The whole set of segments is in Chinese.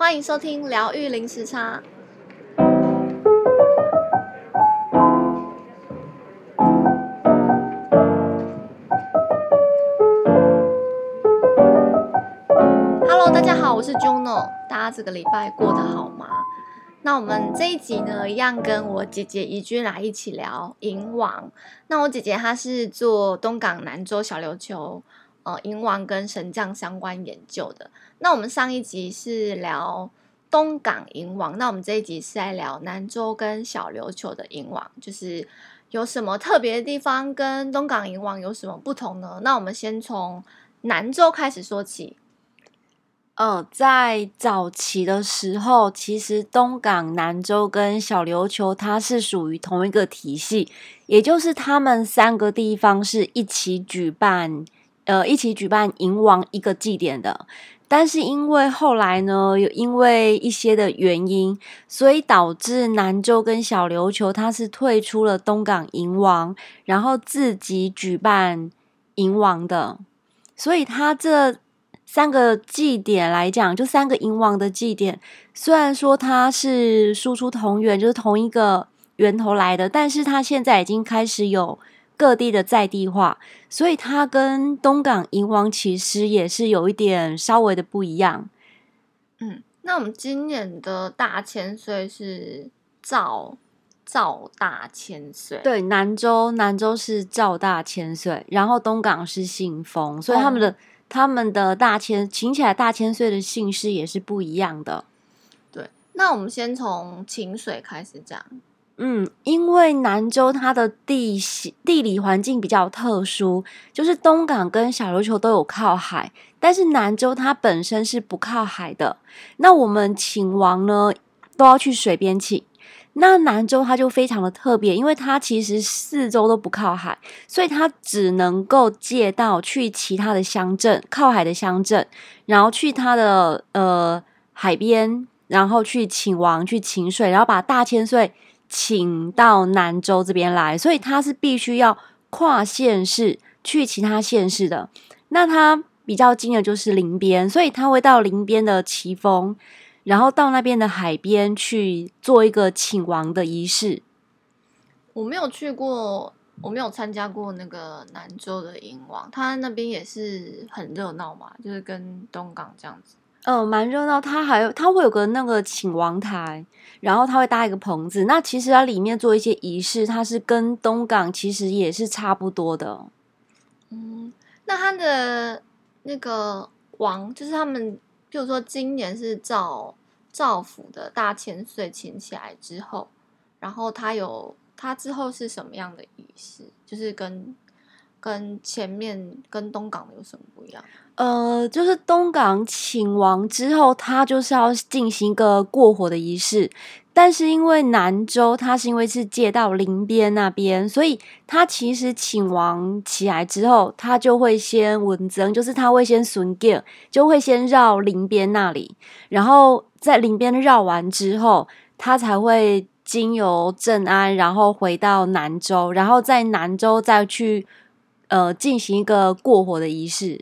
欢迎收听疗愈零时差。Hello，大家好，我是 Juno，大家这个礼拜过得好吗？那我们这一集呢，一样跟我姐姐怡君来一起聊银网。那我姐姐她是做东港南州小琉球。呃，银王跟神将相关研究的。那我们上一集是聊东港银王，那我们这一集是来聊南州跟小琉球的银王，就是有什么特别的地方，跟东港银王有什么不同呢？那我们先从南州开始说起。呃，在早期的时候，其实东港、南州跟小琉球它是属于同一个体系，也就是他们三个地方是一起举办。呃，一起举办银王一个祭典的，但是因为后来呢，有因为一些的原因，所以导致南州跟小琉球它是退出了东港银王，然后自己举办银王的。所以它这三个祭典来讲，就三个银王的祭典，虽然说它是输出同源，就是同一个源头来的，但是它现在已经开始有。各地的在地化，所以它跟东港银王其实也是有一点稍微的不一样。嗯，那我们今年的大千岁是赵赵大千岁，对，南州南州是赵大千岁，然后东港是信封，所以他们的、哦、他们的大千请起来大千岁的姓氏也是不一样的。对，那我们先从清水开始讲。嗯，因为南州它的地形地理环境比较特殊，就是东港跟小琉球都有靠海，但是南州它本身是不靠海的。那我们请王呢，都要去水边请。那南州它就非常的特别，因为它其实四周都不靠海，所以它只能够借道去其他的乡镇，靠海的乡镇，然后去它的呃海边，然后去请王去请水，然后把大千岁。请到南州这边来，所以他是必须要跨县市去其他县市的。那他比较近的就是林边，所以他会到林边的奇峰，然后到那边的海边去做一个请王的仪式。我没有去过，我没有参加过那个南州的银王，他那边也是很热闹嘛，就是跟东港这样子。嗯，蛮热闹。他还有，他会有个那个请王台，然后他会搭一个棚子。那其实它里面做一些仪式，它是跟东港其实也是差不多的。嗯，那他的那个王，就是他们，比如说今年是赵赵府的大千岁请起来之后，然后他有他之后是什么样的仪式？就是跟跟前面跟东港有什么不一样？呃，就是东港请王之后，他就是要进行一个过火的仪式。但是因为南州，他是因为是借到林边那边，所以他其实请王起来之后，他就会先文增，就是他会先巡检，就会先绕林边那里，然后在林边绕完之后，他才会经由镇安，然后回到南州，然后在南州再去呃进行一个过火的仪式。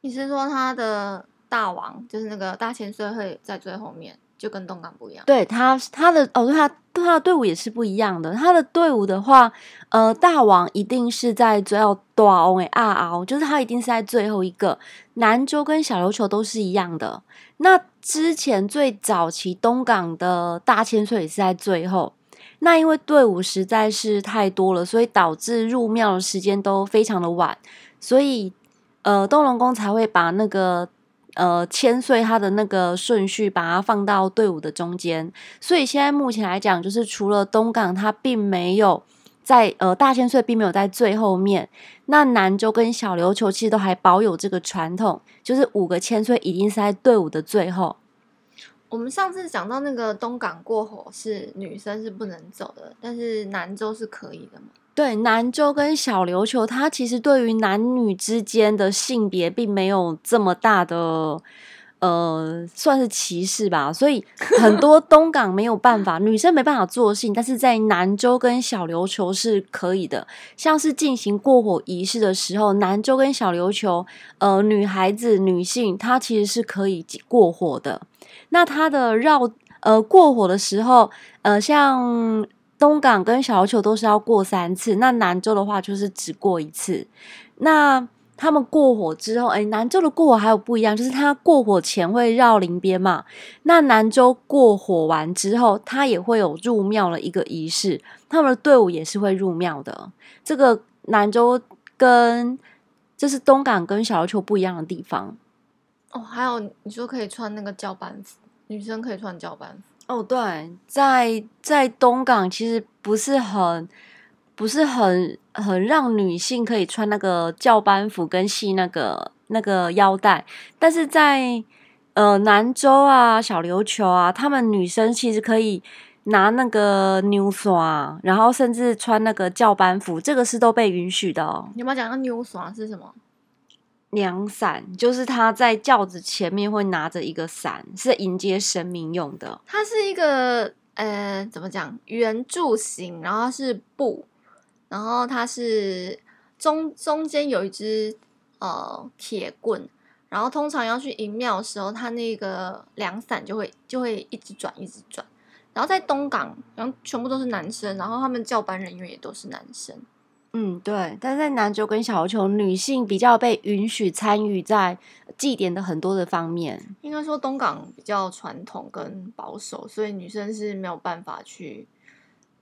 你是说他的大王就是那个大千岁会在最后面，就跟东港不一样？对他，他的哦，对他他的队伍也是不一样的。他的队伍的话，呃，大王一定是在最后大王诶二敖，就是他一定是在最后一个。南州跟小琉球都是一样的。那之前最早期东港的大千岁也是在最后。那因为队伍实在是太多了，所以导致入庙的时间都非常的晚，所以。呃，东龙宫才会把那个呃千岁他的那个顺序，把它放到队伍的中间。所以现在目前来讲，就是除了东港，它并没有在呃大千岁并没有在最后面。那南州跟小琉球其实都还保有这个传统，就是五个千岁一定是在队伍的最后。我们上次讲到那个东港过火是女生是不能走的，但是南州是可以的吗？对，南州跟小琉球，它其实对于男女之间的性别并没有这么大的呃，算是歧视吧，所以很 多东港没有办法，女生没办法做性，但是在南州跟小琉球是可以的。像是进行过火仪式的时候，南州跟小琉球，呃，女孩子、女性她其实是可以过火的。那她的绕呃过火的时候，呃，像东港跟小琉球都是要过三次，那南州的话就是只过一次。那他们过火之后，哎，南州的过火还有不一样，就是他过火前会绕林边嘛。那南州过火完之后，他也会有入庙的一个仪式，他们的队伍也是会入庙的。这个南州跟这是东港跟小琉球不一样的地方。哦，还有你说可以穿那个轿班服，女生可以穿轿班服。哦，对，在在东港其实不是很。不是很很让女性可以穿那个教班服跟系那个那个腰带，但是在呃南州啊、小琉球啊，他们女生其实可以拿那个牛刷，然后甚至穿那个教班服，这个是都被允许的哦。你有没有讲到牛刷是什么？娘伞，就是他在轿子前面会拿着一个伞，是迎接神明用的。它是一个呃，怎么讲？圆柱形，然后是布。然后它是中中间有一支呃铁棍，然后通常要去迎庙的时候，他那个凉伞就会就会一直转一直转。然后在东港，然后全部都是男生，然后他们轿班人员也都是男生。嗯，对。但是在南州跟小琉球，女性比较被允许参与在祭典的很多的方面。应该说东港比较传统跟保守，所以女生是没有办法去。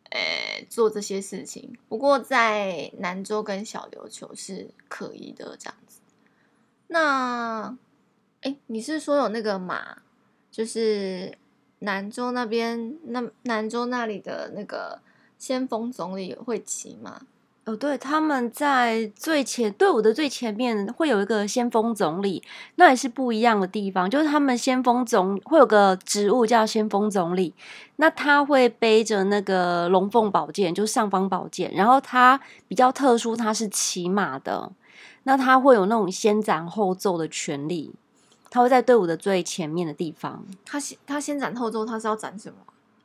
呃，做这些事情，不过在南州跟小琉球是可以的，这样子。那，哎，你是说有那个马，就是南州那边，那南州那里的那个先锋总理会骑吗？哦，对，他们在最前队伍的最前面会有一个先锋总理，那也是不一样的地方。就是他们先锋总会有个职务叫先锋总理，那他会背着那个龙凤宝剑，就是尚方宝剑。然后他比较特殊，他是骑马的，那他会有那种先斩后奏的权利。他会在队伍的最前面的地方。他先他先斩后奏，他是要斩什么？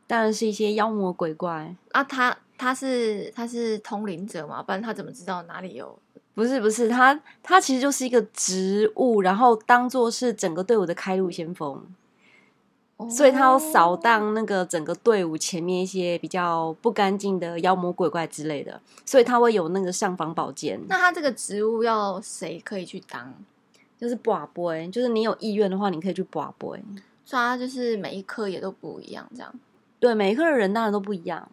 当然是一些妖魔鬼怪。啊，他。他是他是通灵者嘛？不然他怎么知道哪里有？不是不是，他他其实就是一个植物，然后当做是整个队伍的开路先锋，哦、所以他要扫荡那个整个队伍前面一些比较不干净的妖魔鬼怪之类的，所以他会有那个上房宝剑。那他这个植物要谁可以去当？就是跋杯，就是你有意愿的话，你可以去跋杯。所以他就是每一科也都不一样，这样。对，每一科的人当然都不一样。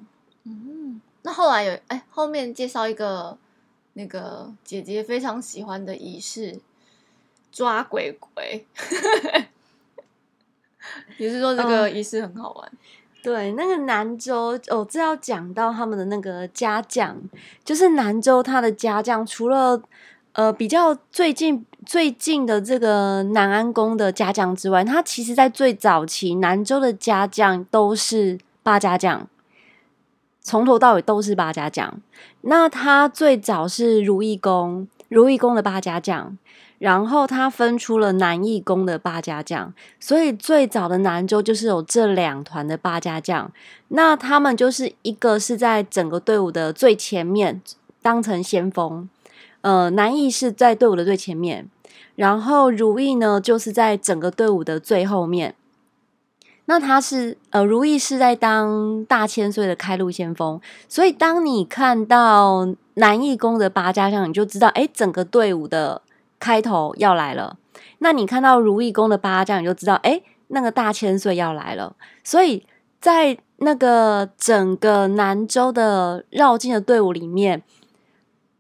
嗯，那后来有哎，后面介绍一个那个姐姐非常喜欢的仪式，抓鬼鬼。你是说这个仪式很好玩？嗯、对，那个南州哦，这要讲到他们的那个家将，就是南州他的家将，除了呃比较最近最近的这个南安宫的家将之外，他其实在最早期南州的家将都是八家将。从头到尾都是八家将，那他最早是如意宫，如意宫的八家将，然后他分出了南义宫的八家将，所以最早的南州就是有这两团的八家将，那他们就是一个是在整个队伍的最前面当成先锋，呃，南义是在队伍的最前面，然后如意呢就是在整个队伍的最后面。那他是呃，如意是在当大千岁的开路先锋，所以当你看到南义宫的八家将，你就知道，哎，整个队伍的开头要来了。那你看到如意宫的八家将，你就知道，哎，那个大千岁要来了。所以在那个整个南州的绕境的队伍里面。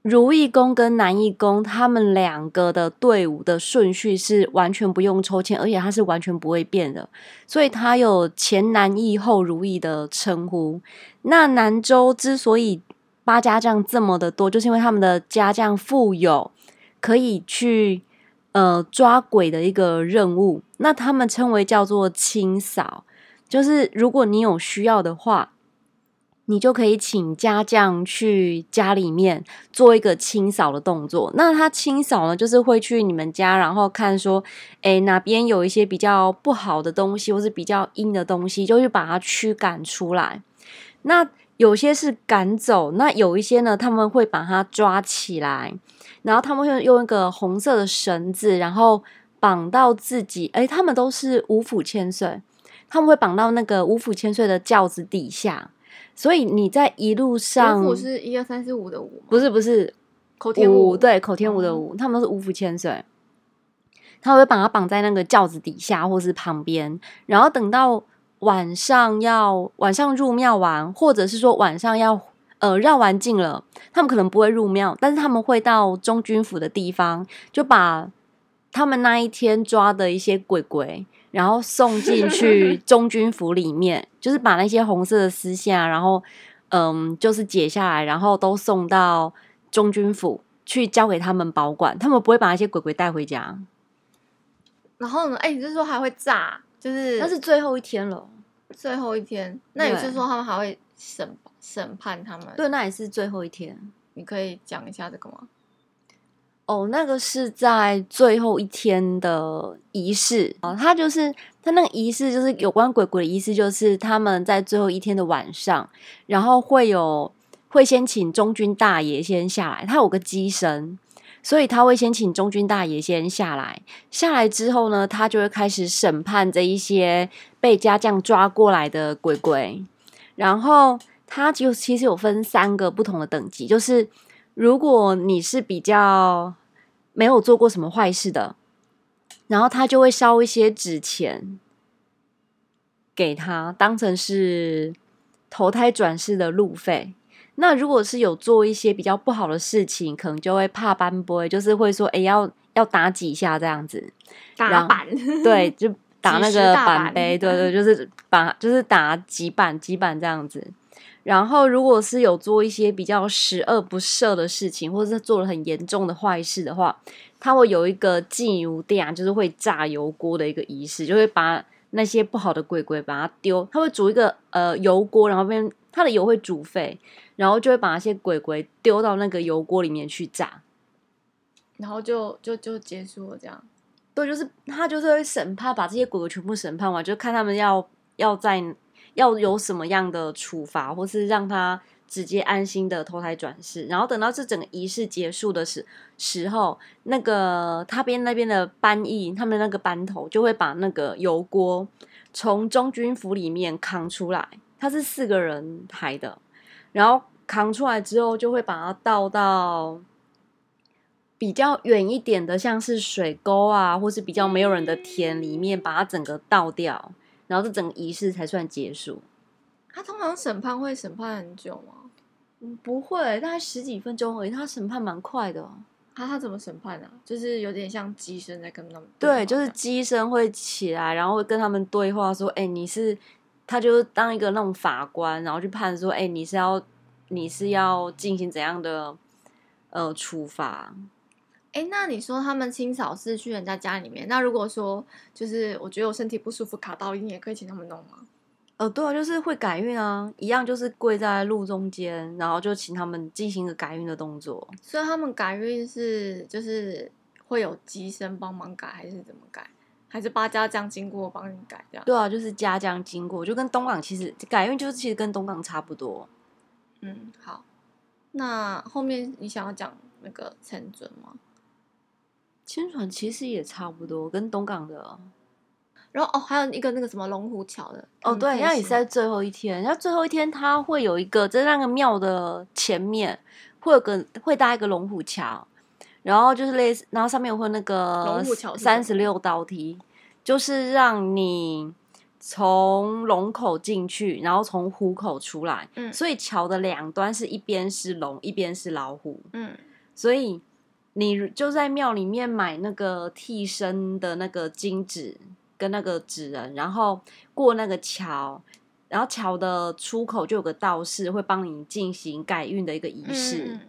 如意宫跟南义宫，他们两个的队伍的顺序是完全不用抽签，而且它是完全不会变的，所以它有前南义后如意的称呼。那南州之所以八家将这么的多，就是因为他们的家将富有可以去呃抓鬼的一个任务，那他们称为叫做清扫，就是如果你有需要的话。你就可以请家将去家里面做一个清扫的动作。那他清扫呢，就是会去你们家，然后看说，诶，哪边有一些比较不好的东西，或是比较阴的东西，就去把它驱赶出来。那有些是赶走，那有一些呢，他们会把它抓起来，然后他们会用一个红色的绳子，然后绑到自己。诶，他们都是五府千岁，他们会绑到那个五府千岁的轿子底下。所以你在一路上，五是一二三四五的五，不是不是口天五，对，口天五的五，他们都是五福千岁，他会把它绑在那个轿子底下或是旁边，然后等到晚上要晚上入庙完，或者是说晚上要呃绕完境了，他们可能不会入庙，但是他们会到中军府的地方，就把他们那一天抓的一些鬼鬼。然后送进去 中军府里面，就是把那些红色的丝线啊，然后嗯，就是解下来，然后都送到中军府去交给他们保管。他们不会把那些鬼鬼带回家。然后呢？哎，你是说还会炸？就是那是最后一天了，最后一天。那你是说他们还会审审判他们？对，那也是最后一天。你可以讲一下这个吗？哦，那个是在最后一天的仪式啊，他就是他那个仪式，就是有关鬼鬼的仪式，就是他们在最后一天的晚上，然后会有会先请中军大爷先下来，他有个乩身，所以他会先请中军大爷先下来，下来之后呢，他就会开始审判这一些被家将抓过来的鬼鬼，然后他就其实有分三个不同的等级，就是。如果你是比较没有做过什么坏事的，然后他就会烧一些纸钱给他，当成是投胎转世的路费。那如果是有做一些比较不好的事情，可能就会怕斑驳，就是会说，哎，要要打几下这样子，打板，对，就打那个板杯，对对，就是把就是打几板几板这样子。然后，如果是有做一些比较十恶不赦的事情，或者是做了很严重的坏事的话，他会有一个祭油店，就是会炸油锅的一个仪式，就会把那些不好的鬼鬼把它丢，他会煮一个呃油锅，然后变他的油会煮沸，然后就会把那些鬼鬼丢到那个油锅里面去炸，然后就就就结束了这样。对，就是他就是会审判，把这些鬼鬼全部审判完，就看他们要要在。要有什么样的处罚，或是让他直接安心的投胎转世，然后等到这整个仪式结束的时时候，那个他边那边的班役，他们那个班头就会把那个油锅从中军府里面扛出来，他是四个人抬的，然后扛出来之后，就会把它倒到比较远一点的，像是水沟啊，或是比较没有人的田里面，把它整个倒掉。然后这整个仪式才算结束。他通常审判会审判很久吗？嗯，不会，大概十几分钟而已。他审判蛮快的。他他怎么审判呢？就是有点像机身在跟他们对，就是机身会起来，然后会跟他们对话，说：“哎，你是……他就是当一个那种法官，然后去判说：‘哎，你是要你是要进行怎样的呃处罚？’”哎，那你说他们清扫是去人家家里面？那如果说就是我觉得我身体不舒服卡到阴，你也可以请他们弄吗？呃，对啊，就是会改运啊，一样就是跪在路中间，然后就请他们进行一个改运的动作。所以他们改运是就是会有机身帮忙改，还是怎么改？还是八家将经过帮你改这样？对啊，就是家将经过，就跟东港其实改运就是其实跟东港差不多。嗯，好，那后面你想要讲那个陈尊吗？千船其实也差不多，跟东港的。然后哦，还有一个那个什么龙虎桥的哦，对，那也是在最后一天。然后最后一天，它会有一个在那个庙的前面，会有个会搭一个龙虎桥，然后就是类似，然后上面会那个龙虎桥三十六道梯，就是让你从龙口进去，然后从虎口出来。嗯，所以桥的两端是一边是龙，一边是老虎。嗯，所以。你就在庙里面买那个替身的那个金纸跟那个纸人，然后过那个桥，然后桥的出口就有个道士会帮你进行改运的一个仪式。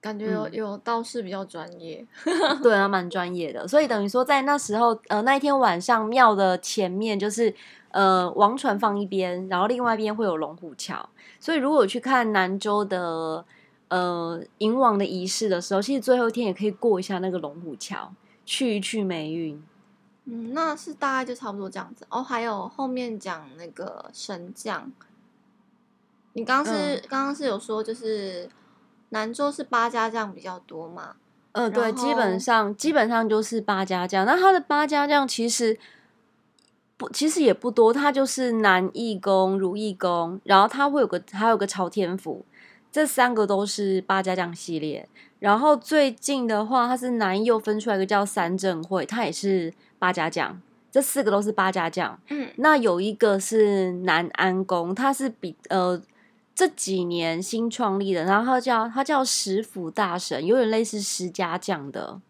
感觉有、嗯、有道士比较专业，对啊，蛮专业的。所以等于说，在那时候，呃，那一天晚上庙的前面就是呃王船放一边，然后另外一边会有龙虎桥。所以如果去看南州的呃迎王的仪式的时候，其实最后一天也可以过一下那个龙虎桥，去一去霉运。嗯，那是大概就差不多这样子哦。还有后面讲那个神将，你刚刚是刚刚、嗯、是有说就是。南州是八家将比较多嘛？呃，对，基本上基本上就是八家将。那他的八家将其实不，其实也不多。他就是南义公、如意公，然后他会有个还有个朝天府，这三个都是八家将系列。然后最近的话，它是南又分出来一个叫三正会，它也是八家将。这四个都是八家将。嗯，那有一个是南安宫，它是比呃。这几年新创立的，然后他叫它叫十府大神，有点类似十家将的，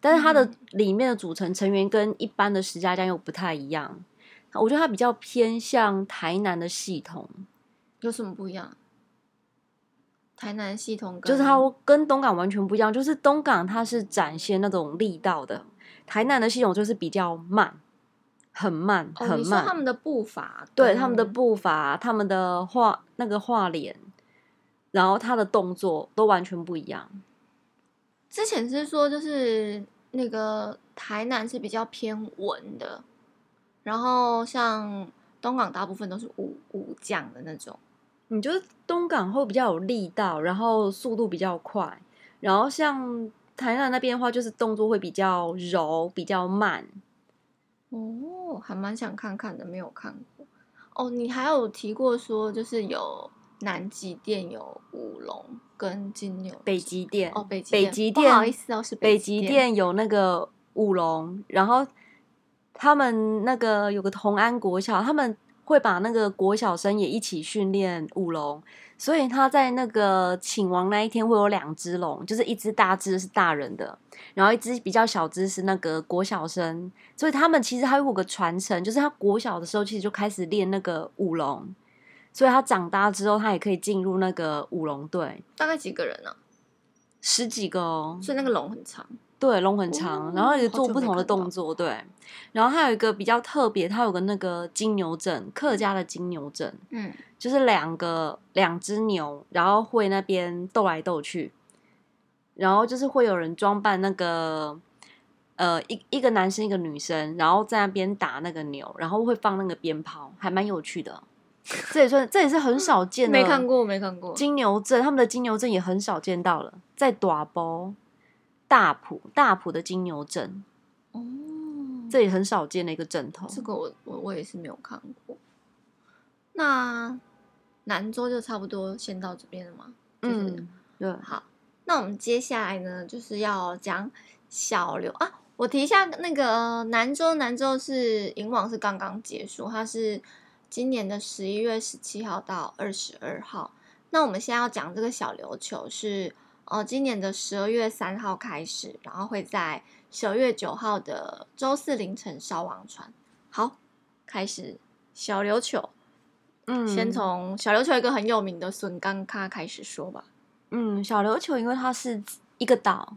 但是它的里面的组成成员跟一般的十家将又不太一样。我觉得它比较偏向台南的系统，有什么不一样？台南系统就是它跟东港完全不一样，就是东港它是展现那种力道的，台南的系统就是比较慢。很慢，很慢。哦、你说他们的步伐，对他们的步伐，他们的画那个画脸，然后他的动作都完全不一样。之前是说，就是那个台南是比较偏文的，然后像东港大部分都是武武将的那种。你觉得东港会比较有力道，然后速度比较快，然后像台南那边的话，就是动作会比较柔，比较慢。哦，还蛮想看看的，没有看过。哦，你还有提过说，就是有南极店有舞龙跟金牛，北极店哦，北极北极店，不好意思哦，是北极店有那个舞龙，然后他们那个有个同安国小，他们会把那个国小生也一起训练舞龙。所以他在那个请王那一天会有两只龙，就是一只大只是大人的，然后一只比较小只是那个国小生。所以他们其实还有个传承，就是他国小的时候其实就开始练那个舞龙，所以他长大之后他也可以进入那个舞龙队。大概几个人呢？啊？十几个哦。所以那个龙很长。对，龙很长，哦、然后也做不同的动作。对，然后还有一个比较特别，它有个那个金牛阵，客家的金牛阵。嗯。就是两个两只牛，然后会那边斗来斗去，然后就是会有人装扮那个呃一一个男生一个女生，然后在那边打那个牛，然后会放那个鞭炮，还蛮有趣的。这也算这也是很少见的，没看过没看过金牛阵，他们的金牛阵也很少见到了，在大埔大埔大埔的金牛镇哦，这也很少见的一个枕头。这个我我我也是没有看过。那南州就差不多先到这边了吗？嗯，对。好，那我们接下来呢，就是要讲小刘啊。我提一下那个南州，南州是银网是刚刚结束，它是今年的十一月十七号到二十二号。那我们现在要讲这个小琉球是呃今年的十二月三号开始，然后会在十二月九号的周四凌晨烧王船。好，开始小琉球。嗯，先从小琉球一个很有名的笋干咖开始说吧。嗯，小琉球因为它是一个岛，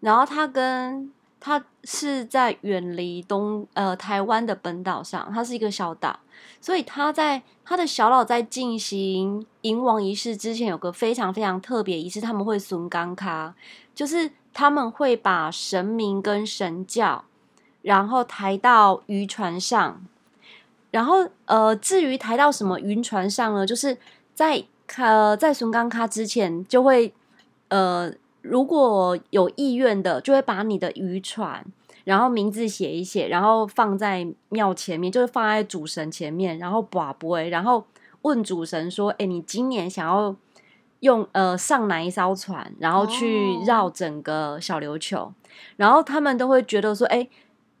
然后它跟它是在远离东呃台湾的本岛上，它是一个小岛，所以它在它的小岛在进行迎王仪式之前，有个非常非常特别仪式，他们会笋岗卡，就是他们会把神明跟神教，然后抬到渔船上。然后，呃，至于抬到什么渔船上呢？就是在呃，在笋岗卡之前，就会呃，如果有意愿的，就会把你的渔船，然后名字写一写，然后放在庙前面，就是放在主神前面，然后跋杯，然后问主神说：“哎，你今年想要用呃上哪一艘船，然后去绕整个小琉球？”哦、然后他们都会觉得说：“哎。”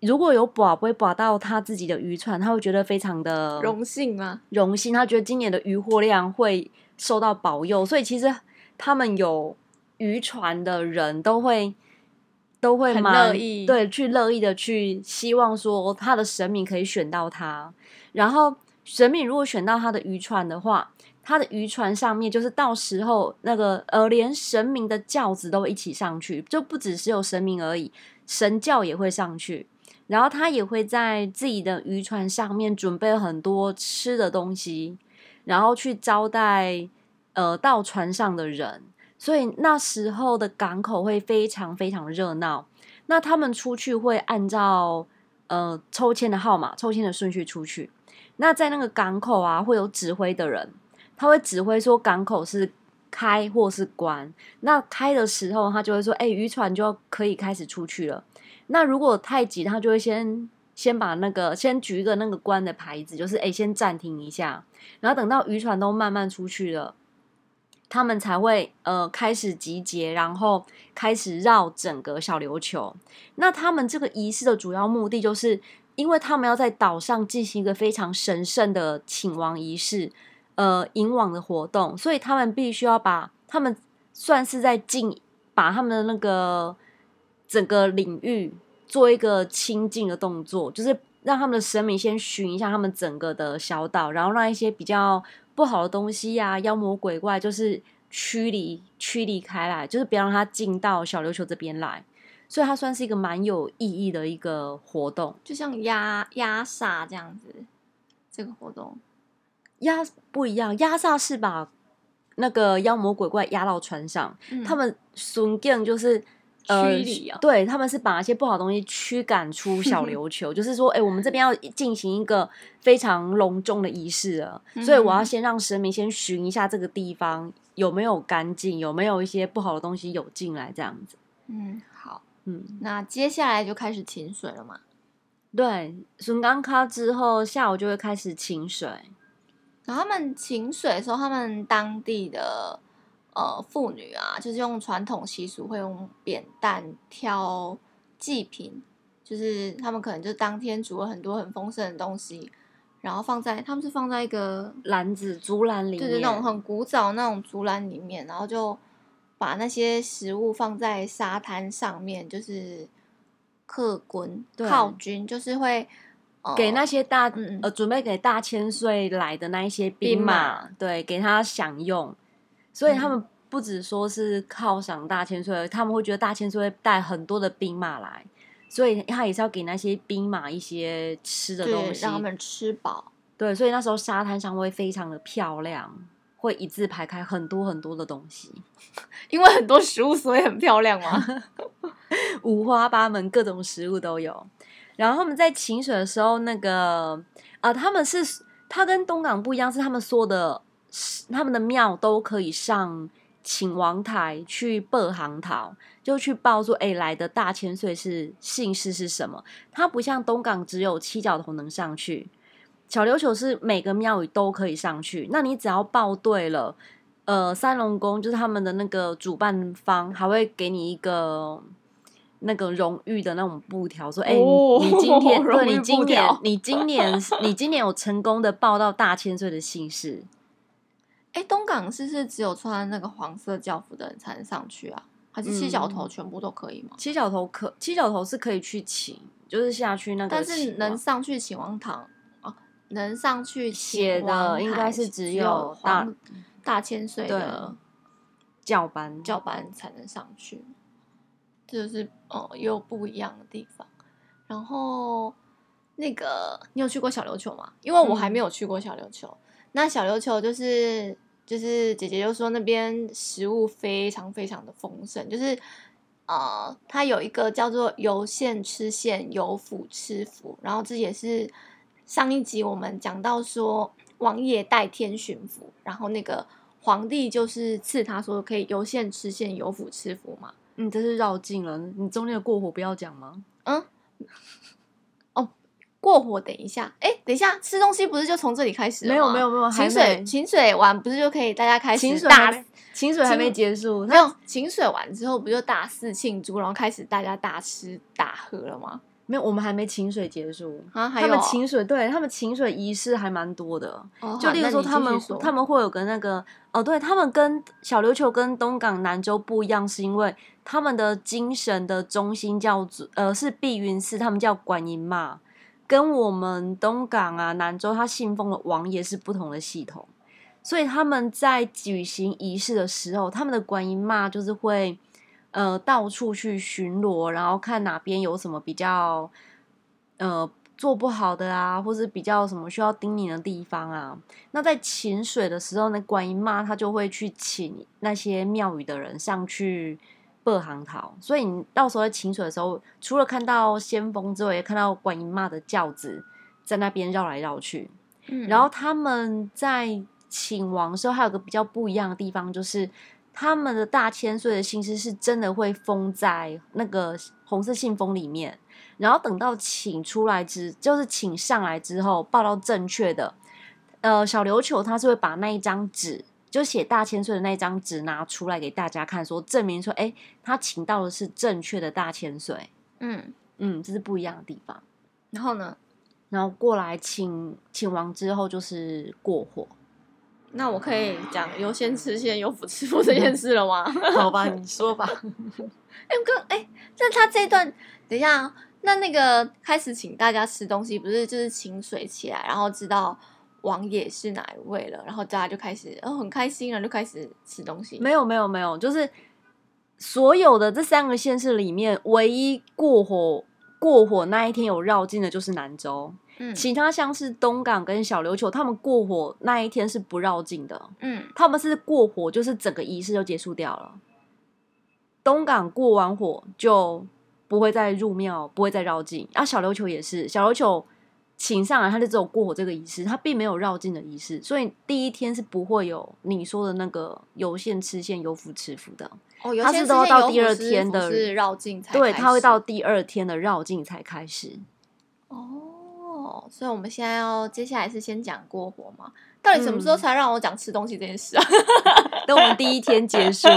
如果有把不会把到他自己的渔船，他会觉得非常的荣幸吗？荣幸，他觉得今年的渔获量会受到保佑，所以其实他们有渔船的人都会都会蛮乐意，对，去乐意的去希望说他的神明可以选到他，然后神明如果选到他的渔船的话，他的渔船上面就是到时候那个呃，连神明的轿子都一起上去，就不只是有神明而已，神轿也会上去。然后他也会在自己的渔船上面准备很多吃的东西，然后去招待呃到船上的人。所以那时候的港口会非常非常热闹。那他们出去会按照呃抽签的号码、抽签的顺序出去。那在那个港口啊，会有指挥的人，他会指挥说港口是开或是关。那开的时候，他就会说：“哎，渔船就可以开始出去了。”那如果太急，他就会先先把那个先举一个那个关的牌子，就是哎，先暂停一下，然后等到渔船都慢慢出去了，他们才会呃开始集结，然后开始绕整个小琉球。那他们这个仪式的主要目的，就是因为他们要在岛上进行一个非常神圣的请王仪式，呃，迎王的活动，所以他们必须要把他们算是在进把他们的那个。整个领域做一个清净的动作，就是让他们的神明先巡一下他们整个的小岛，然后让一些比较不好的东西呀、啊、妖魔鬼怪，就是驱离驱离开来，就是不要让它进到小琉球这边来。所以它算是一个蛮有意义的一个活动，就像压压煞这样子。这个活动压不一样，压煞是把那个妖魔鬼怪压到船上，嗯、他们顺境就是。对，他们是把一些不好的东西驱赶出 小琉球，就是说，哎、欸，我们这边要进行一个非常隆重的仪式了，所以我要先让神明先巡一下这个地方有没有干净，有没有一些不好的东西有进来，这样子。嗯，好，嗯，那接下来就开始请水了嘛？对，巡港卡之后，下午就会开始请水。然后他们请水的时候，他们当地的。呃，妇女啊，就是用传统习俗会用扁担挑祭品，就是他们可能就当天煮了很多很丰盛的东西，然后放在他们是放在一个篮子竹篮里面，就是那种很古早那种竹篮里面，然后就把那些食物放在沙滩上面，就是客军靠军，就是会、呃、给那些大呃准备给大千岁来的那一些兵马，兵马对，给他享用。所以他们不只说是犒赏大千岁，他们会觉得大千岁会带很多的兵马来，所以他也是要给那些兵马一些吃的东西，让他们吃饱。对，所以那时候沙滩上会非常的漂亮，会一字排开很多很多的东西，因为很多食物所以很漂亮嘛，五花八门，各种食物都有。然后他们在潜水的时候，那个啊、呃，他们是他跟东港不一样，是他们说的。他们的庙都可以上请王台去报行头，就去报说，哎，来的大千岁是姓氏是什么？他不像东港只有七角头能上去，小琉球是每个庙宇都可以上去。那你只要报对了，呃，三龙宫就是他们的那个主办方，还会给你一个那个荣誉的那种布条，说，哎，你你今天，对，你今年，你今年，你今年有成功的报到大千岁的姓氏。哎，东港是不是只有穿那个黄色教服的人才能上去啊？还是七角头全部都可以吗？嗯、七角头可，七角头是可以去请，就是下去那个。但是能上去请王堂哦，能上去写的应该是只有大有大千岁的教班教班才能上去，这就是哦，有不一样的地方。然后那个你有去过小琉球吗？因为我还没有去过小琉球。嗯那小琉球就是就是姐姐就说那边食物非常非常的丰盛，就是呃，它有一个叫做游县吃县，游府吃府，然后这也是上一集我们讲到说王爷代天巡抚，然后那个皇帝就是赐他说可以游县吃县，游府吃府嘛。嗯，这是绕境了，你中间的过火不要讲吗？嗯。过火，等一下，哎，等一下，吃东西不是就从这里开始吗？没有，没有，没有，请水，请水完不是就可以大家开始大请水还没结束，没有请水完之后不就大肆庆祝，然后开始大家大吃大喝了吗？没有，我们还没请水结束啊，还有他们请水，对他们请水仪式还蛮多的，哦、就例如说他们他们会有个那个哦，对他们跟小琉球跟东港南州不一样，是因为他们的精神的中心叫做呃是碧云寺，他们叫观音妈。跟我们东港啊、南州他信奉的王爷是不同的系统，所以他们在举行仪式的时候，他们的观音妈就是会呃到处去巡逻，然后看哪边有什么比较呃做不好的啊，或是比较什么需要叮咛的地方啊。那在潜水的时候，那观音妈她就会去请那些庙宇的人上去。北航桃，所以你到时候在请水的时候，除了看到先锋之外，也看到观音妈的轿子在那边绕来绕去。嗯，然后他们在请王的时候，还有个比较不一样的地方，就是他们的大千岁的信狮是真的会封在那个红色信封里面，然后等到请出来之，就是请上来之后报到正确的，呃，小琉球他是会把那一张纸。就写大千岁的那张纸拿出来给大家看，说证明说，哎，他请到的是正确的大千岁。嗯嗯，这是不一样的地方。然后呢，然后过来请请完之后就是过火。那我可以讲有先吃先有福吃福这件事了吗？好吧，你说吧。哎，哥，哎，那他这一段，等一下，那那个开始请大家吃东西，不是就是请水起来，然后知道。王爷是哪一位了？然后大家就开始，哦，很开心啊，就开始吃东西。没有，没有，没有，就是所有的这三个县市里面，唯一过火过火那一天有绕境的，就是南州。嗯，其他像是东港跟小琉球，他们过火那一天是不绕境的。嗯，他们是过火，就是整个仪式就结束掉了。东港过完火就不会再入庙，不会再绕境。啊，小琉球也是，小琉球。请上来，他就只有过火这个仪式，他并没有绕境的仪式，所以第一天是不会有你说的那个有现吃线有福吃福的。哦，他是都要到第二天的绕境才对，他会到第二天的绕境才开始。哦，所以我们现在要接下来是先讲过火吗？到底什么时候才让我讲吃东西这件事啊？嗯、等我们第一天结束。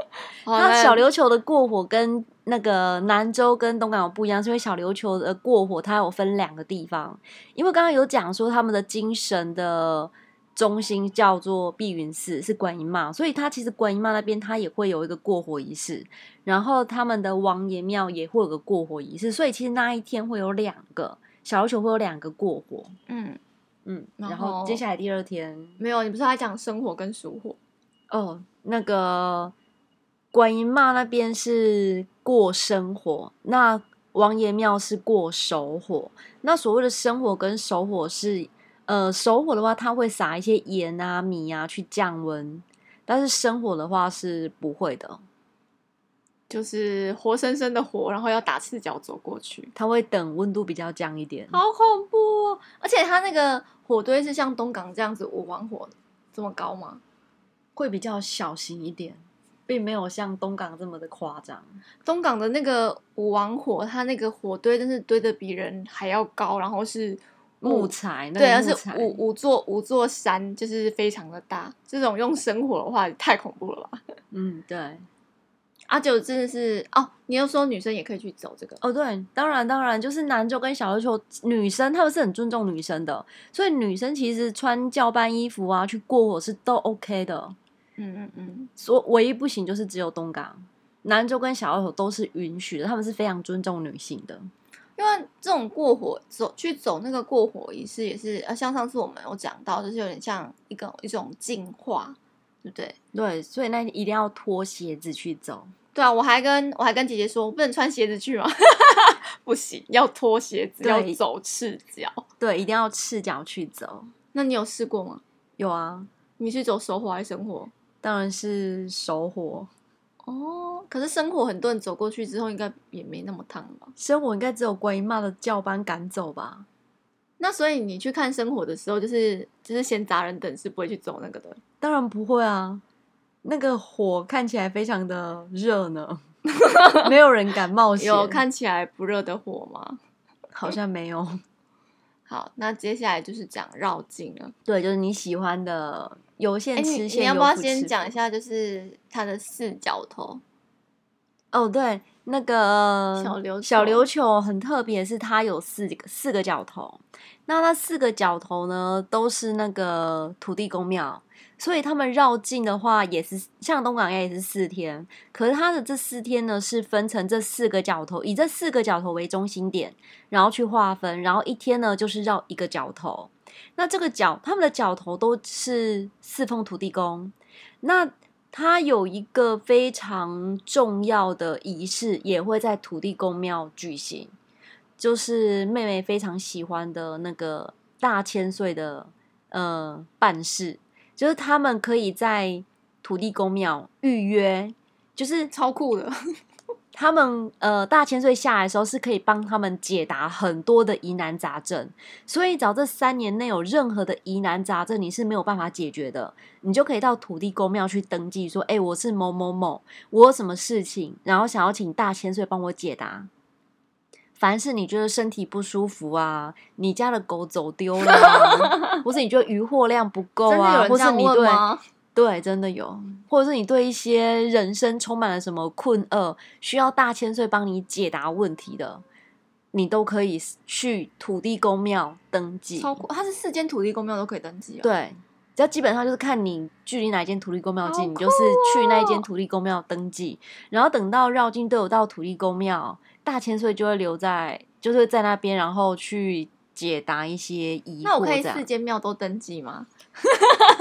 那小琉球的过火跟那个南州跟东港有不一样，是因为小琉球的过火它有分两个地方，因为刚刚有讲说他们的精神的中心叫做碧云寺，是观音妈，所以它其实观音妈那边它也会有一个过火仪式，然后他们的王爷庙也会有个过火仪式，所以其实那一天会有两个小琉球会有两个过火，嗯嗯，然后接下来第二天没有，你不是还讲生火跟熟火？哦，那个。观音妈那边是过生火，那王爷庙是过熟火。那所谓的生火跟熟火是，呃，熟火的话，它会撒一些盐啊、米啊去降温，但是生火的话是不会的，就是活生生的火，然后要打赤脚走过去。它会等温度比较降一点，好恐怖哦！而且它那个火堆是像东港这样子五王火这么高吗？会比较小型一点。并没有像东港这么的夸张。东港的那个五王火，它那个火堆真是堆的比人还要高，然后是木材，对，而是五五座五座山，就是非常的大。这种用生火的话，太恐怖了吧？嗯，对。阿九真的是哦，你又说女生也可以去走这个？哦，对，当然当然，就是男就跟小琉球女生，他们是很尊重女生的，所以女生其实穿教班衣服啊，去过火是都 OK 的。嗯嗯嗯，所唯一不行就是只有东港、南州跟小琉球都是允许的，他们是非常尊重女性的。因为这种过火走去走那个过火仪式也是，呃，像上次我们有讲到，就是有点像一个一种净化，对不对？对，所以那一定要脱鞋子去走。对啊，我还跟我还跟姐姐说，我不能穿鞋子去吗？不行，要脱鞋子，要走赤脚。对，一定要赤脚去走。那你有试过吗？有啊，你是走手火还是生火？当然是手火哦，可是生火很多人走过去之后，应该也没那么烫吧？生火应该只有观音妈的教班赶走吧？那所以你去看生火的时候，就是就是闲杂人等是不会去走那个的？当然不会啊，那个火看起来非常的热呢，没有人敢冒险。有看起来不热的火吗？好像没有。好，那接下来就是讲绕境了。对，就是你喜欢的。有限吃现，你要不要先讲一下，就是它的四角头？哦，对，那个小琉小琉球很特别，是它有四个四个角头。那那四个角头呢，都是那个土地公庙，所以他们绕境的话，也是像东港也是四天。可是他的这四天呢，是分成这四个角头，以这四个角头为中心点，然后去划分，然后一天呢就是绕一个角头。那这个角，他们的角头都是侍奉土地公。那他有一个非常重要的仪式，也会在土地公庙举行，就是妹妹非常喜欢的那个大千岁的呃办事，就是他们可以在土地公庙预约，就是超酷的。他们呃大千岁下来的时候是可以帮他们解答很多的疑难杂症，所以只要这三年内有任何的疑难杂症你是没有办法解决的，你就可以到土地公庙去登记说，哎，我是某某某，我有什么事情，然后想要请大千岁帮我解答。凡是你觉得身体不舒服啊，你家的狗走丢了啊，或是你觉得渔获量不够啊，或是你对。对，真的有，或者是你对一些人生充满了什么困厄，需要大千岁帮你解答问题的，你都可以去土地公庙登记。超过，它是四间土地公庙都可以登记啊。对，只要基本上就是看你距离哪一间土地公庙近，哦，你就是去那一间土地公庙登记，然后等到绕境都有到土地公庙，大千岁就会留在，就是在那边，然后去解答一些疑惑。那我可以四间庙都登记吗？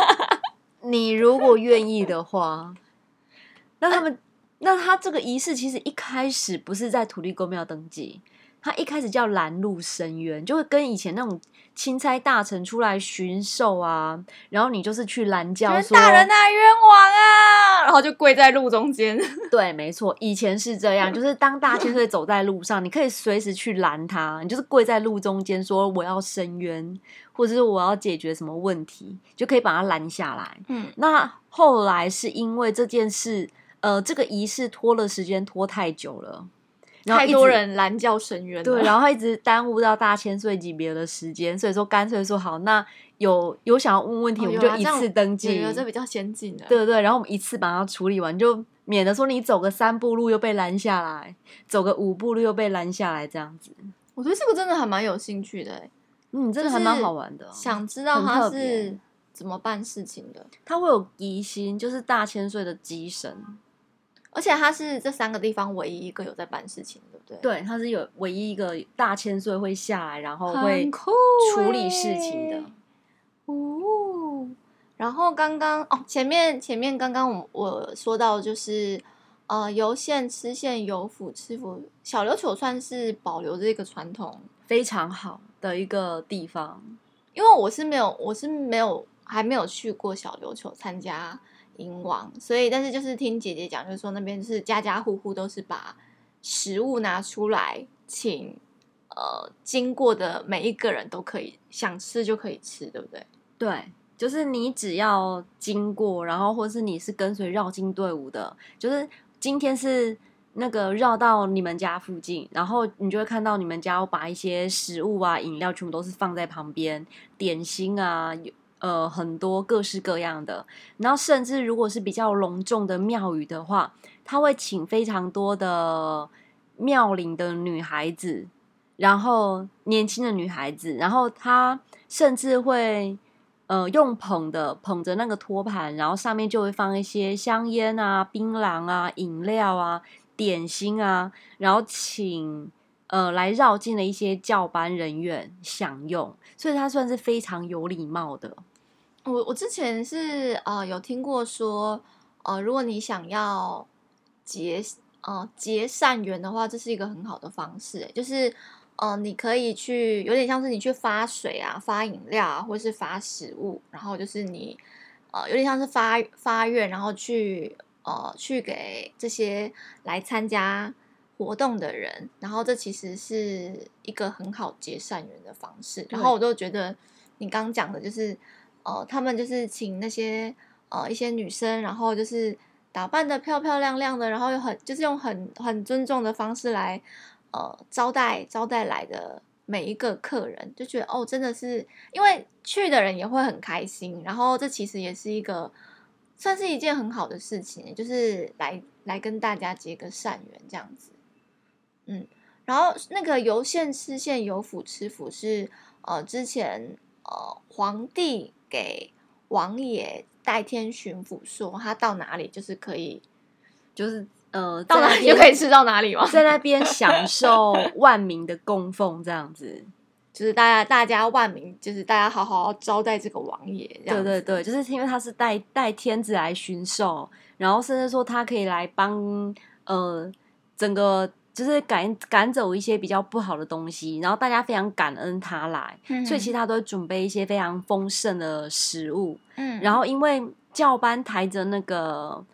你如果愿意的话，那他们那他这个仪式其实一开始不是在土地公庙登记，他一开始叫拦路申冤，就会跟以前那种钦差大臣出来巡狩啊，然后你就是去拦轿说大人啊，冤枉啊，然后就跪在路中间。对，没错，以前是这样，就是当大 千岁走在路上，你可以随时去拦他，你就是跪在路中间说我要申冤。或者是我要解决什么问题，就可以把他拦下来。嗯，那后来是因为这件事，呃，这个仪式拖了时间拖太久了，然后太多人拦轿申冤，对，然后一直耽误到大千岁级别的时间，所以说干脆说好，那有有想要问问题，哦、我们就一次登记，这，这比较先进的，对对对，然后我们一次把它处理完，就免得说你走个三步路又被拦下来，走个五步路又被拦下来这样子。我觉得这个真的还蛮有兴趣的，嗯，真的还蛮好玩的。想知道他是怎么办事情的？他会有疑心，就是大千岁的吉神，而且他是这三个地方唯一一个有在办事情，对不对？对，他是有唯一一个大千岁会下来，然后会处理事情的。哦，然后刚刚哦，前面前面刚刚我我说到就是呃，游县吃县，游府吃府，小琉球算是保留这个传统非常好的一个地方，因为我是没有，我是没有，还没有去过小琉球参加英王，所以但是就是听姐姐讲，就是说那边是家家户户都是把食物拿出来请，呃，经过的每一个人都可以想吃就可以吃，对不对？对，就是你只要经过，然后或是你是跟随绕境队伍的，就是今天是。那个绕到你们家附近，然后你就会看到你们家把一些食物啊、饮料全部都是放在旁边，点心啊，呃，很多各式各样的。然后甚至如果是比较隆重的庙宇的话，他会请非常多的妙龄的女孩子，然后年轻的女孩子，然后他甚至会呃用捧的捧着那个托盘，然后上面就会放一些香烟啊、槟榔啊、饮料啊。点心啊，然后请呃来绕进的一些教班人员享用，所以他算是非常有礼貌的。我我之前是呃有听过说，呃如果你想要结呃结善缘的话，这是一个很好的方式，就是呃你可以去有点像是你去发水啊、发饮料啊，或是发食物，然后就是你呃有点像是发发愿，然后去。呃，去给这些来参加活动的人，然后这其实是一个很好结善缘的方式。然后我就觉得你刚讲的就是，呃，他们就是请那些呃一些女生，然后就是打扮的漂漂亮亮的，然后又很就是用很很尊重的方式来呃招待招待来的每一个客人，就觉得哦，真的是因为去的人也会很开心，然后这其实也是一个。算是一件很好的事情，就是来来跟大家结个善缘这样子。嗯，然后那个由县吃县，由府吃府是呃之前呃皇帝给王爷代天巡抚说，他到哪里就是可以，就是呃到哪里就可以吃到哪里吗？在那边享受 万民的供奉，这样子。就是大家，大家万民，就是大家好好招待这个王爷。对对对，就是因为他是带带天子来巡狩，然后甚至说他可以来帮呃整个就是赶赶走一些比较不好的东西，然后大家非常感恩他来，嗯、所以其实他都会准备一些非常丰盛的食物。嗯，然后因为教班抬着那个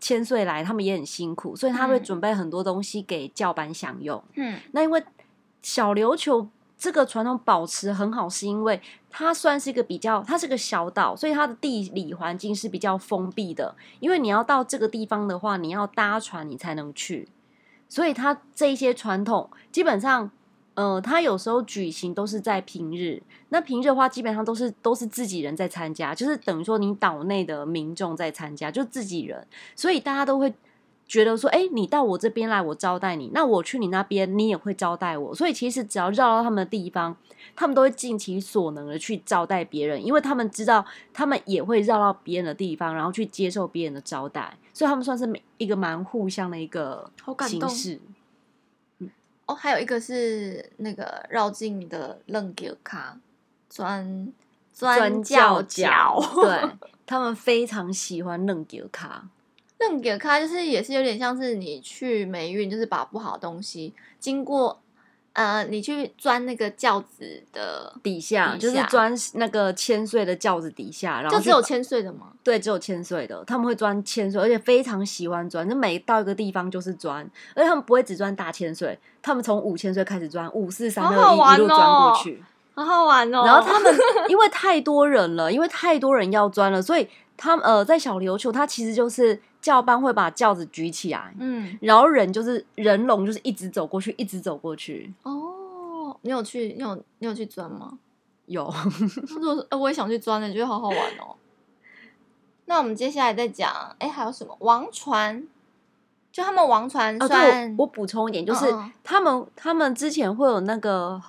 千岁来，他们也很辛苦，所以他会准备很多东西给教班享用。嗯，那因为小琉球。这个传统保持很好，是因为它算是一个比较，它是个小岛，所以它的地理环境是比较封闭的。因为你要到这个地方的话，你要搭船你才能去，所以他这一些传统基本上，呃，他有时候举行都是在平日。那平日的话，基本上都是都是自己人在参加，就是等于说你岛内的民众在参加，就自己人，所以大家都会。觉得说，哎，你到我这边来，我招待你；那我去你那边，你也会招待我。所以其实只要绕到他们的地方，他们都会尽其所能的去招待别人，因为他们知道他们也会绕到别人的地方，然后去接受别人的招待。所以他们算是一个蛮互相的一个形式。嗯，哦，还有一个是那个绕境的楞格卡钻钻教角，对，他们非常喜欢楞格卡。楞格卡就是也是有点像是你去霉运，就是把不好的东西经过呃，你去钻那个轿子的底下，就是钻那个千岁的轿子底下，然后就只有千岁的吗？对，只有千岁的，他们会钻千岁，而且非常喜欢钻，就每到一个地方就是钻，而且他们不会只钻大千岁，他们从五千岁开始钻，五四三二一一路钻过去，好好玩哦。然后他们 因为太多人了，因为太多人要钻了，所以他们呃在小琉球，它其实就是。轿班会把轿子举起来，嗯，然后人就是人龙，就是一直走过去，一直走过去。哦，你有去，你有你有去钻吗？有，我我也想去钻的，觉得好好玩哦。那我们接下来再讲，哎，还有什么王船？就他们王船算，算我补充一点，就是他们他们之前会有那个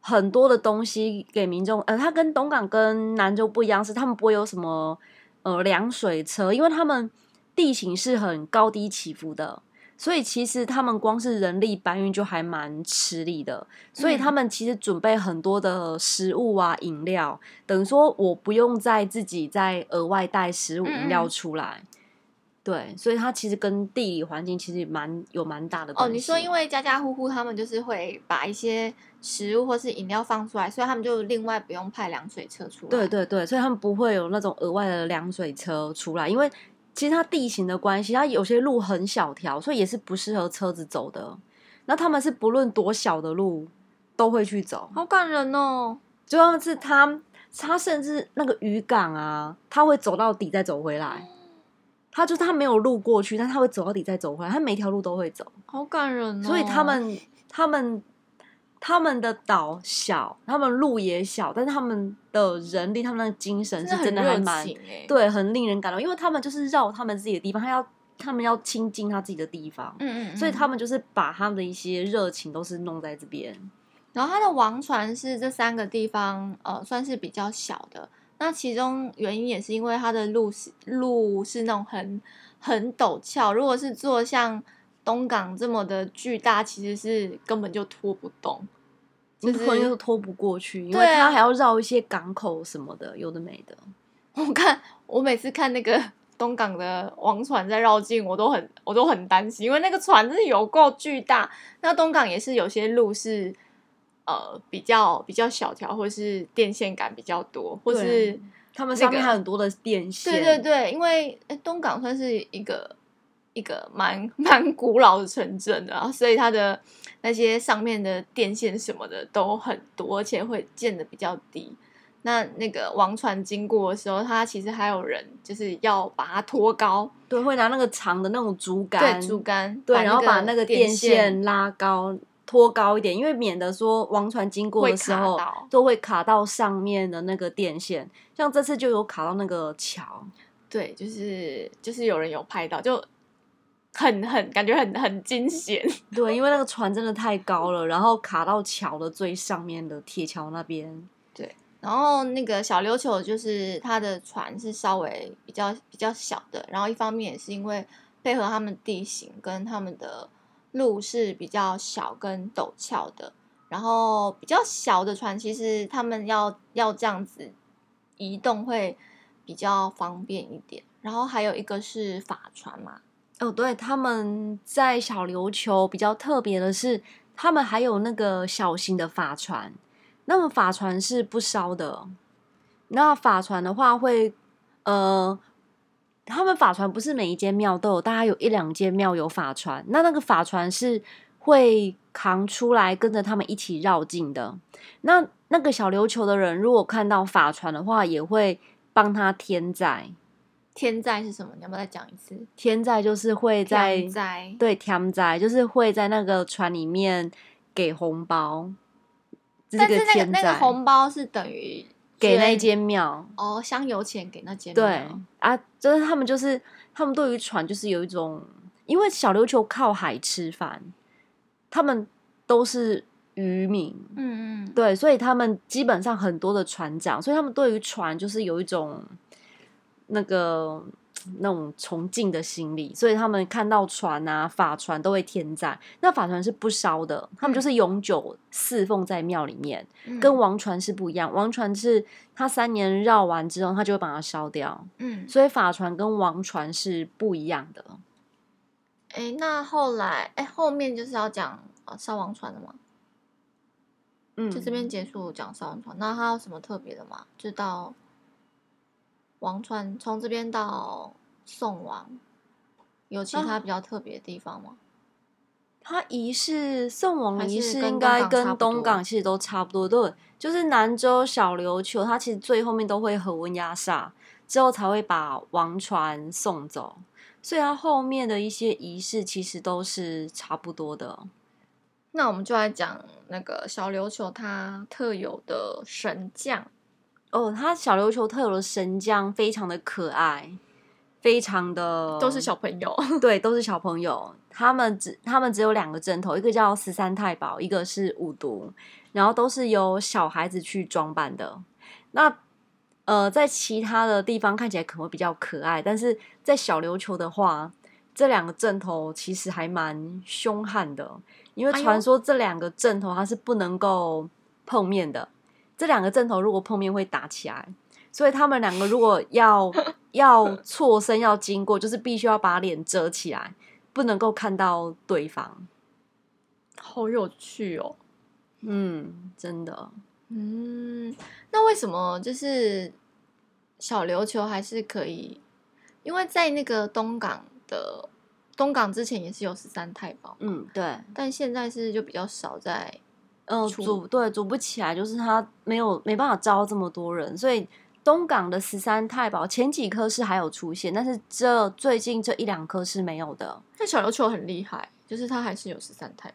很多的东西给民众，呃，他跟东港跟南州不一样，是他们不会有什么呃凉水车，因为他们。地形是很高低起伏的，所以其实他们光是人力搬运就还蛮吃力的。所以他们其实准备很多的食物啊、饮料，等于说我不用再自己再额外带食物、饮料出来。对，所以它其实跟地理环境其实蛮有蛮大的关系。哦，你说因为家家户户他们就是会把一些食物或是饮料放出来，所以他们就另外不用派凉水车出来。对对对，所以他们不会有那种额外的凉水车出来，因为。其实它地形的关系，它有些路很小条，所以也是不适合车子走的。那他们是不论多小的路都会去走，好感人哦！主要是他，他甚至那个渔港啊，他会走到底再走回来。他就他没有路过去，但他会走到底再走回来，他每条路都会走，好感人哦！所以他们 他们。他们的岛小，他们路也小，但是他们的人力、他们的精神是真的还蛮对，很令人感动。因为他们就是绕他们自己的地方，他要他们要亲近他自己的地方，嗯嗯，所以他们就是把他们的一些热情都是弄在这边。然后他的王船是这三个地方，呃，算是比较小的。那其中原因也是因为它的路是路是那种很很陡峭，如果是坐像。东港这么的巨大，其实是根本就拖不动，就是又拖不过去，因为它还要绕一些港口什么的，有的没的。我看我每次看那个 东港的王船在绕境，我都很我都很担心，因为那个船是有够巨大。那东港也是有些路是呃比较比较小条，或是电线杆比较多，或是他们上面还有很多的电线。对对对，因为诶东港算是一个。一个蛮 蛮古老的城镇啊，所以它的那些上面的电线什么的都很多，而且会建的比较低。那那个王船经过的时候，它其实还有人就是要把它拖高，对，会拿那个长的那种竹竿，对，竹竿，对，然后把那个电线拉高，拖高一点，因为免得说王船经过的时候会都会卡到上面的那个电线。像这次就有卡到那个桥，对，就是就是有人有拍到就。很很感觉很很惊险。对，因为那个船真的太高了，然后卡到桥的最上面的铁桥那边。对，然后那个小琉球就是它的船是稍微比较比较小的，然后一方面也是因为配合他们地形跟他们的路是比较小跟陡峭的。然后比较小的船，其实他们要要这样子移动会比较方便一点。然后还有一个是法船嘛，哦，对，他们在小琉球比较特别的是，他们还有那个小型的法船。那么法船是不烧的。那法船的话会，呃，他们法船不是每一间庙都有，大概有一两间庙有法船。那那个法船是会。扛出来跟着他们一起绕境的，那那个小琉球的人，如果看到法船的话，也会帮他添载。添载是什么？你要不要再讲一次？天灾就是会在在对天灾就是会在那个船里面给红包。但是那个那个红包是等于给那间庙哦，香油钱给那间庙。对啊，就是他们就是他们对于船就是有一种，因为小琉球靠海吃饭。他们都是渔民，嗯嗯，对，所以他们基本上很多的船长，所以他们对于船就是有一种那个那种崇敬的心理，所以他们看到船啊，法船都会添载。那法船是不烧的，他们就是永久侍奉在庙里面，嗯、跟王船是不一样。王船是他三年绕完之后，他就会把它烧掉，嗯，所以法船跟王船是不一样的。哎，那后来，哎，后面就是要讲啊烧王船的吗？嗯，就这边结束讲烧王船。那它有什么特别的吗？就到王船从这边到宋王，有其他比较特别的地方吗？它仪式送王仪式应该跟东港其实都差不多，对，就是南州小琉球，它其实最后面都会合温压煞，之后才会把王船送走。所以它后面的一些仪式其实都是差不多的。那我们就来讲那个小琉球它特有的神将哦，它小琉球特有的神将非常的可爱，非常的都是小朋友，对，都是小朋友。他们只他们只有两个阵头，一个叫十三太保，一个是五毒，然后都是由小孩子去装扮的。那呃，在其他的地方看起来可能会比较可爱，但是在小琉球的话，这两个阵头其实还蛮凶悍的，因为传说这两个阵头它是不能够碰面的，这两个阵头如果碰面会打起来，所以他们两个如果要 要错身要经过，就是必须要把脸遮起来，不能够看到对方。好有趣哦，嗯，真的。嗯，那为什么就是小琉球还是可以？因为在那个东港的东港之前也是有十三太保，嗯，对，但现在是就比较少在，嗯，组对组不起来，就是他没有没办法招这么多人，所以东港的十三太保前几颗是还有出现，但是这最近这一两颗是没有的。那小琉球很厉害，就是他还是有十三太保。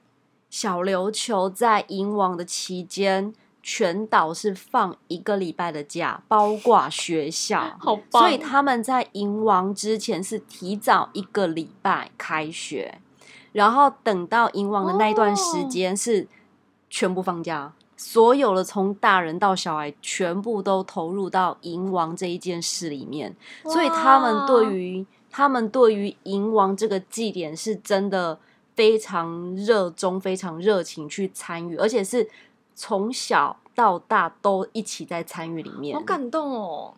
小琉球在迎王的期间。全岛是放一个礼拜的假，包括学校，好棒。所以他们在迎王之前是提早一个礼拜开学，然后等到迎王的那一段时间是全部放假，哦、所有的从大人到小孩全部都投入到迎王这一件事里面，所以他们对于他们对于迎王这个祭典是真的非常热衷、非常热情去参与，而且是。从小到大都一起在参与里面，好感动哦！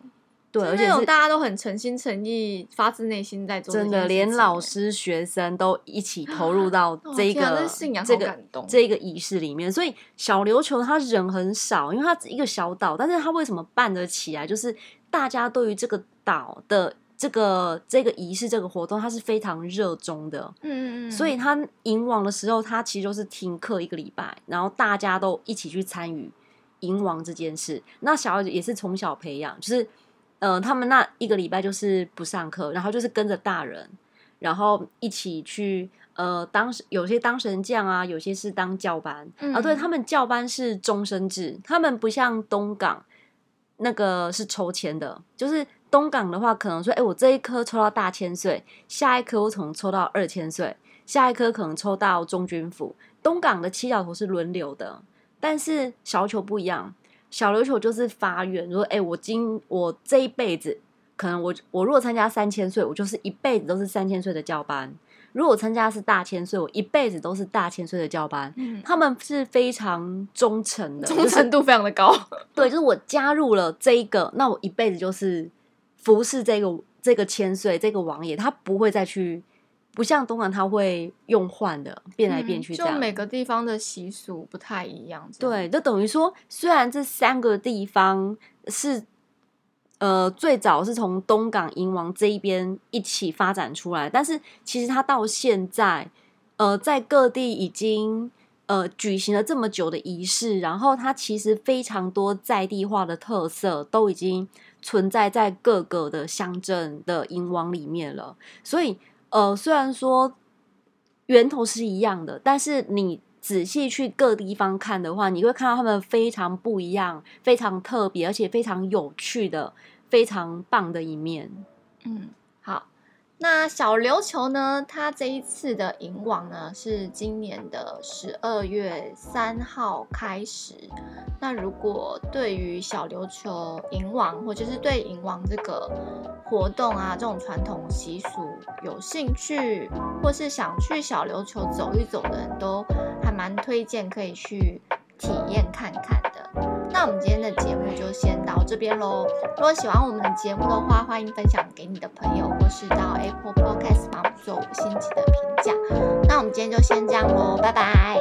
对，而且大家都很诚心诚意、发自内心在做，真的，连老师、学生都一起投入到这个、哦、这信仰这个这个仪式里面。所以小琉球它人很少，因为它一个小岛，但是它为什么办得起来？就是大家对于这个岛的。这个这个仪式这个活动，他是非常热衷的，嗯嗯嗯，所以他迎王的时候，他其实就是停课一个礼拜，然后大家都一起去参与迎王这件事。那小也是从小培养，就是呃，他们那一个礼拜就是不上课，然后就是跟着大人，然后一起去呃，当时有些当神将啊，有些是当教班，嗯、啊，对他们教班是终身制，他们不像东港。那个是抽签的，就是东港的话，可能说，哎，我这一科抽到大千岁，下一科我可能抽到二千岁，下一科可能抽到中军府。东港的七角头是轮流的，但是小琉球不一样，小琉球就是发愿，说，哎，我今我这一辈子，可能我我如果参加三千岁，我就是一辈子都是三千岁的教班。如果参加是大千岁，我一辈子都是大千岁的教班。嗯，他们是非常忠诚的，忠诚度非常的高。对，就是我加入了这一个，那我一辈子就是服侍这个这个千岁这个王爷，他不会再去，不像东港它会用换的变来变去这样。就每个地方的习俗不太一样。对，就等于说，虽然这三个地方是。呃，最早是从东港银王这一边一起发展出来，但是其实它到现在，呃，在各地已经呃举行了这么久的仪式，然后它其实非常多在地化的特色都已经存在在各个的乡镇的银王里面了。所以，呃，虽然说源头是一样的，但是你仔细去各地方看的话，你会看到他们非常不一样、非常特别，而且非常有趣的。非常棒的一面，嗯，那小琉球呢？它这一次的迎王呢，是今年的十二月三号开始。那如果对于小琉球迎王，或者是对迎王这个活动啊，这种传统习俗有兴趣，或是想去小琉球走一走的人，都还蛮推荐可以去体验看看的。那我们今天的节目就先到这边喽如果喜欢我们的节目的话欢迎分享给你的朋友或是到 apple podcast 帮做五星级的评价。那我们今天就先这样喽拜拜。